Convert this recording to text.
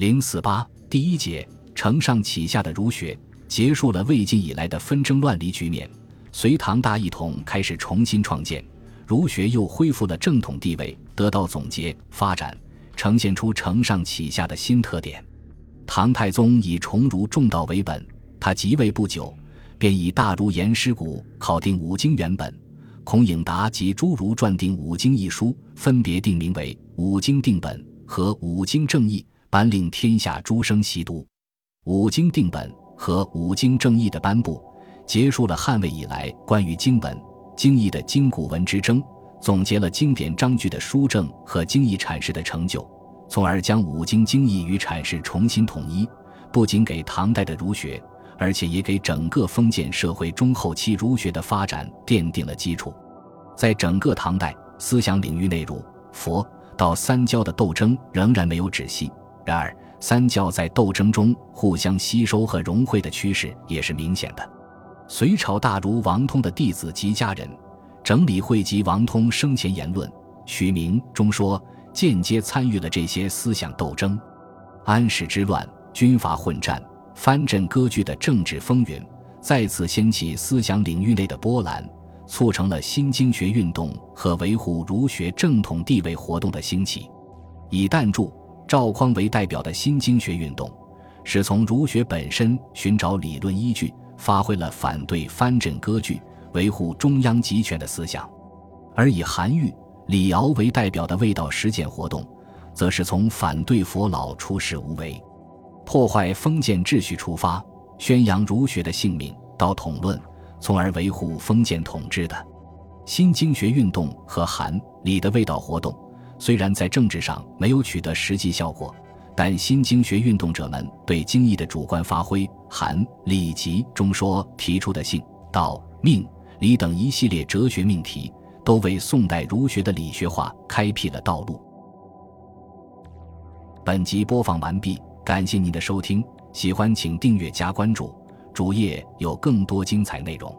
零四八第一节，承上启下的儒学结束了魏晋以来的纷争乱离局面，隋唐大一统开始重新创建，儒学又恢复了正统地位，得到总结发展，呈现出承上启下的新特点。唐太宗以崇儒重道为本，他即位不久，便以大儒颜师古考定五经原本，孔颖达及诸儒撰定五经一书，分别定名为《五经定本》和《五经正义》，颁令天下诸生习读。《五经定本》和《五经正义》的颁布，结束了汉魏以来关于经本、经义的经古文之争，总结了经典章句的书证和经义阐释的成就。从而将五经经义与阐释重新统一，不仅给唐代的儒学，而且也给整个封建社会中后期儒学的发展奠定了基础。在整个唐代，思想领域内，儒、佛、道三教的斗争仍然没有止息。然而，三教在斗争中互相吸收和融汇的趋势也是明显的。隋朝大儒王通的弟子及家人，整理汇集王通生前言论，取名中说。间接参与了这些思想斗争，安史之乱、军阀混战、藩镇割据的政治风云，再次掀起思想领域内的波澜，促成了新经学运动和维护儒学正统地位活动的兴起。以但柱、赵匡为代表的新经学运动，是从儒学本身寻找理论依据，发挥了反对藩镇割据、维护中央集权的思想；而以韩愈。李敖为代表的味道实践活动，则是从反对佛老出世无为、破坏封建秩序出发，宣扬儒学的性命，到统论，从而维护封建统治的。新经学运动和韩、李的味道活动，虽然在政治上没有取得实际效果，但新经学运动者们对经义的主观发挥，韩、李集中说提出的性、道、命、理等一系列哲学命题。都为宋代儒学的理学化开辟了道路。本集播放完毕，感谢您的收听，喜欢请订阅加关注，主页有更多精彩内容。